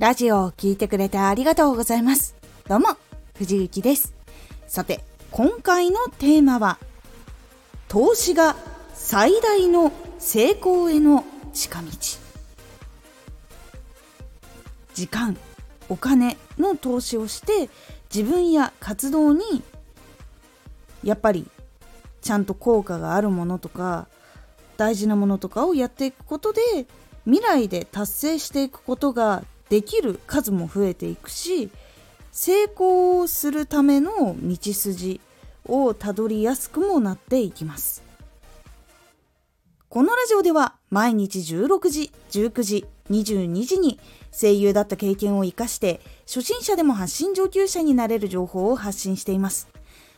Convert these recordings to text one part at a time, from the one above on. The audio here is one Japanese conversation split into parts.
ラジオを聴いてくれてありがとうございます。どうも、藤幸です。さて、今回のテーマは、投資が最大の成功への近道。時間、お金の投資をして自分や活動にやっぱりちゃんと効果があるものとか大事なものとかをやっていくことで未来で達成していくことができる数も増えていくし成功するための道筋をたどりやすくもなっていきます。このラジオでは毎日16時19時22時に声優だった経験を生かして初心者でも発信上級者になれる情報を発信しています。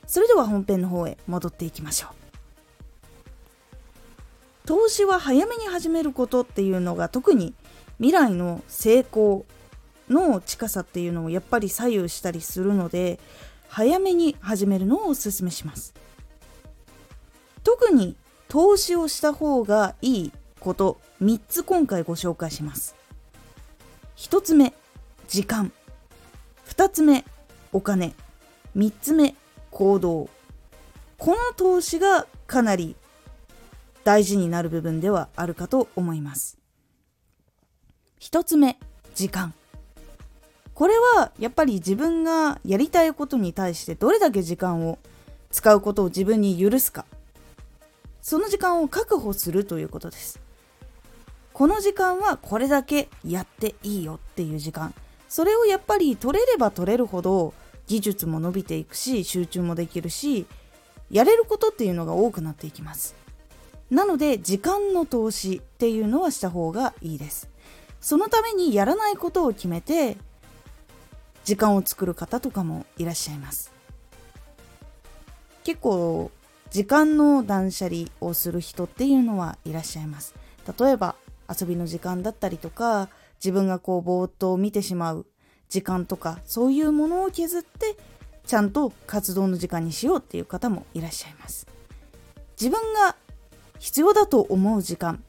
それでは本編の方へ戻っていきましょう。投資は早めに始めることっていうのが特に未来の成功の近さっていうのをやっぱり左右したりするので早めに始めるのをおすすめします。特に投資をした方がいいこと3つ今回ご紹介します。1つ目時間。2つ目お金。3つ目行動。この投資がかなり大事になる部分ではあるかと思います。1つ目時間。これはやっぱり自分がやりたいことに対してどれだけ時間を使うことを自分に許すか。その時間を確保するということです。この時間はこれだけやっていいよっていう時間。それをやっぱり取れれば取れるほど技術も伸びていくし集中もできるしやれることっていうのが多くなっていきます。なので時間の投資っていうのはした方がいいです。そのためにやらないことを決めて時間を作る方とかもいらっしゃいます。結構時間の断捨離をする人っていうのはいらっしゃいます。例えば遊びの時間だったりとか自分がこうぼーっと見てしまう時間とかそういうものを削ってちゃんと活動の時間にしようっていう方もいらっしゃいます。自分が必要だと思う時間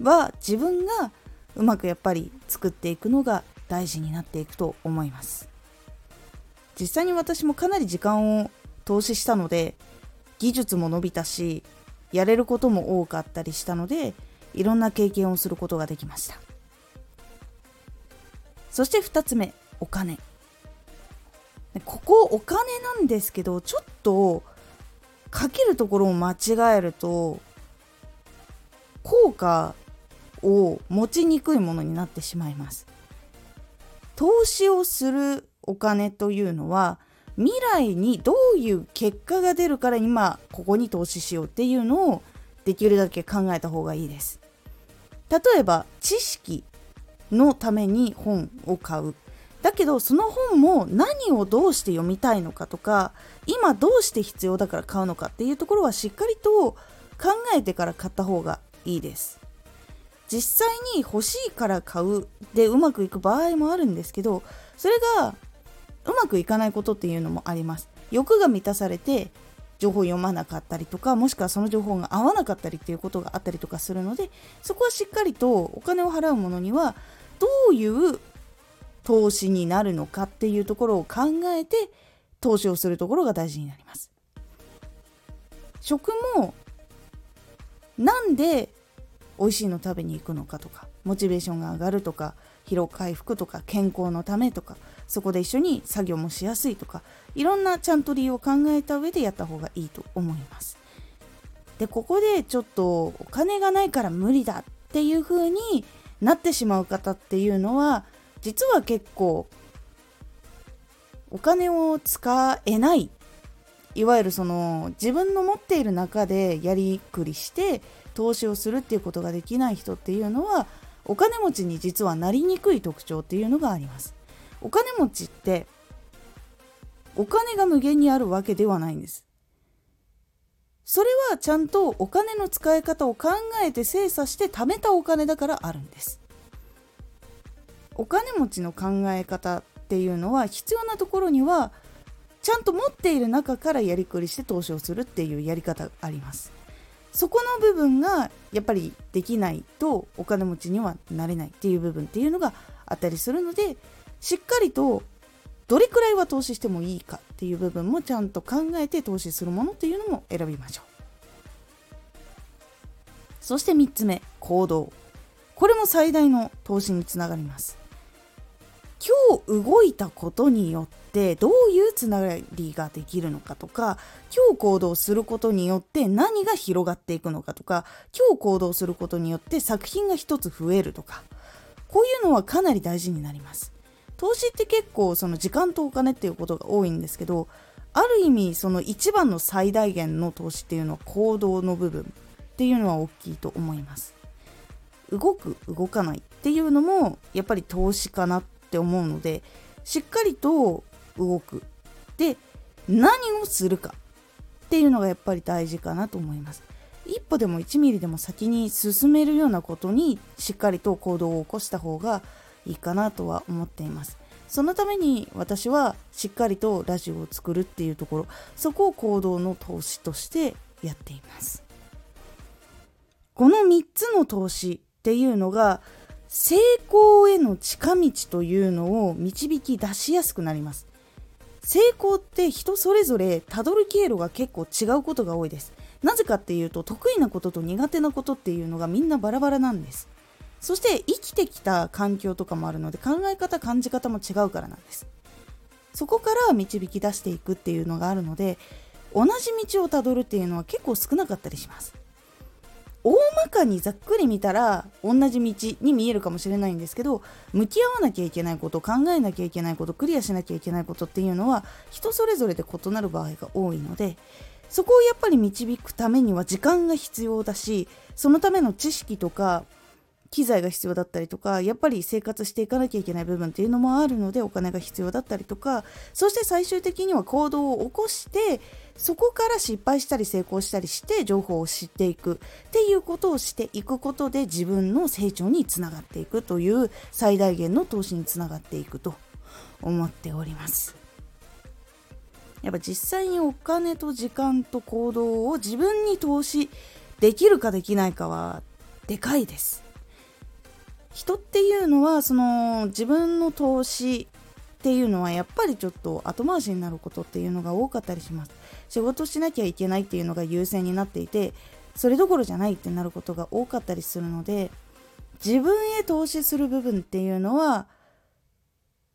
は自分がうまくやっぱり作っていくのが大事になっていくと思います。実際に私もかなり時間を投資したので技術も伸びたしやれることも多かったりしたのでいろんな経験をすることができました。そして2つ目お金。ここお金なんですけどちょっとかけるところを間違えると効果を持ちにくいものになってしまいます。投資をするお金というのは未来にどういう結果が出るから今ここに投資しようっていうのをできるだけ考えた方がいいです。例えば知識のために本を買う。だけどその本も何をどうして読みたいのかとか今どうして必要だから買うのかっていうところはしっかりと考えてから買った方がいいです。実際に欲しいから買うでうまくいく場合もあるんですけどそれがうまくいかないことっていうのもあります。欲が満たされて情報読まなかったりとかもしくはその情報が合わなかったりっていうことがあったりとかするのでそこはしっかりとお金を払うものにはどういう投資になるのかっていうところを考えて投資をするところが大事になります。食もなんで美味しいの食べに行くのかとかモチベーションが上がるとか疲労回復とか健康のためとかそこで一緒に作業もしやすいとかいろんなちゃんと理由を考えた上でやった方がいいと思います。でここでちょっとお金がないから無理だっていう風になってしまう方っていうのは実は結構お金を使えない。いわゆるその自分の持っている中でやりくりして投資をするっていうことができない人っていうのはお金持ちに実はなりにくい特徴っていうのがありますお金持ちってお金が無限にあるわけではないんです。それはちゃんとお金の使い方を考えて精査して貯めたお金だからあるんです。お金持ちの考え方っていうのは必要なところにはちゃんと持っている中からやりくりして投資をするっていうやり方があります。そこの部分がやっぱりできないとお金持ちにはなれないっていう部分っていうのがあったりするのでしっかりとどれくらいは投資してもいいかっていう部分もちゃんと考えて投資するものっていうのも選びましょう。そして3つ目行動。これも最大の投資につながります。今日動いたことによってどういうつながりができるのかとか今日行動することによって何が広がっていくのかとか今日行動することによって作品が一つ増えるとかこういうのはかなり大事になります。投資って結構その時間とお金っていうことが多いんですけどある意味その一番の最大限の投資っていうのは行動の部分っていうのは大きいと思います。動く動かないっていうのもやっぱり投資かなっって思うのでしっかりと動く。で何をするかっていうのがやっぱり大事かなと思います。一歩でも1ミリでも先に進めるようなことにしっかりと行動を起こした方がいいかなとは思っています。そのために私はしっかりとラジオを作るっていうところそこを行動の投資としてやっています。この3つの投資っていうのが成功への近道というのを導き出しやすくなります。成功って人それぞれたどる経路が結構違うことが多いです。なぜかっていうと得意なことと苦手なことっていうのがみんなバラバラなんです。そして生きてきた環境とかもあるので考え方感じ方も違うからなんです。そこから導き出していくっていうのがあるので同じ道をたどるっていうのは結構少なかったりします。大まかにざっくり見たら同じ道に見えるかもしれないんですけど向き合わなきゃいけないこと考えなきゃいけないことクリアしなきゃいけないことっていうのは人それぞれで異なる場合が多いのでそこをやっぱり導くためには時間が必要だしそのための知識とか機材が必要だったりとかやっぱり生活していかなきゃいけない部分っていうのもあるのでお金が必要だったりとかそして最終的には行動を起こしてそこから失敗したり成功したりして情報を知っていくっていうことをしていくことで自分の成長につながっていくという最大限の投資につながっていくと思っております。やっぱ実際にお金と時間と行動を自分に投資できるかできないかはでかいです。人っていうのはその自分の投資っていうのはやっぱりちょっと後回しになることっていうのが多かったりします。仕事しなきゃいけないっていうのが優先になっていてそれどころじゃないってなることが多かったりするので自分へ投資する部分っていうのは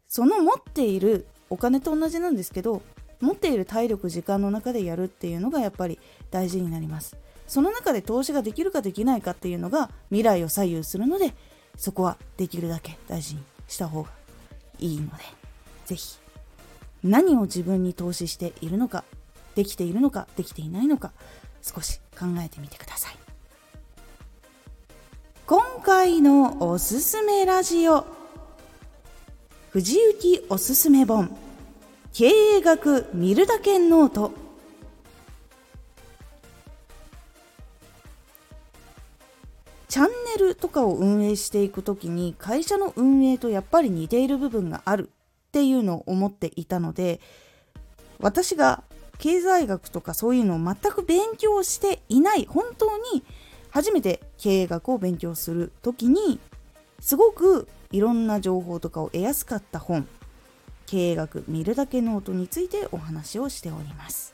その持っているお金と同じなんですけど持っている体力時間の中でやるっていうのがやっぱり大事になります。その中で投資ができるかできないかっていうのが未来を左右するのでそこはできるだけ大事にした方がいいので是非何を自分に投資しているのかできているのかできていないのか少し考えてみてください。今回のおすすめラジオ藤幸おすすめ本経営学見るだけノート。チャンネルとかを運営していく時に会社の運営とやっぱり似ている部分があるっていうのを思っていたので私が経済学とかそういうのを全く勉強していない本当に初めて経営学を勉強する時にすごくいろんな情報とかを得やすかった本経営学見るだけノートについてお話をしております。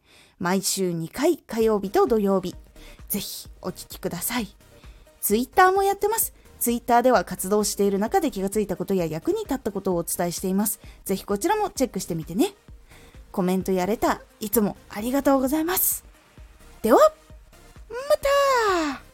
毎週2回火曜日と土曜日。ぜひお聴きください。ツイッターもやってます。ツイッターでは活動している中で気がついたことや役に立ったことをお伝えしています。ぜひこちらもチェックしてみてね。コメントやれた、いつもありがとうございます。では、また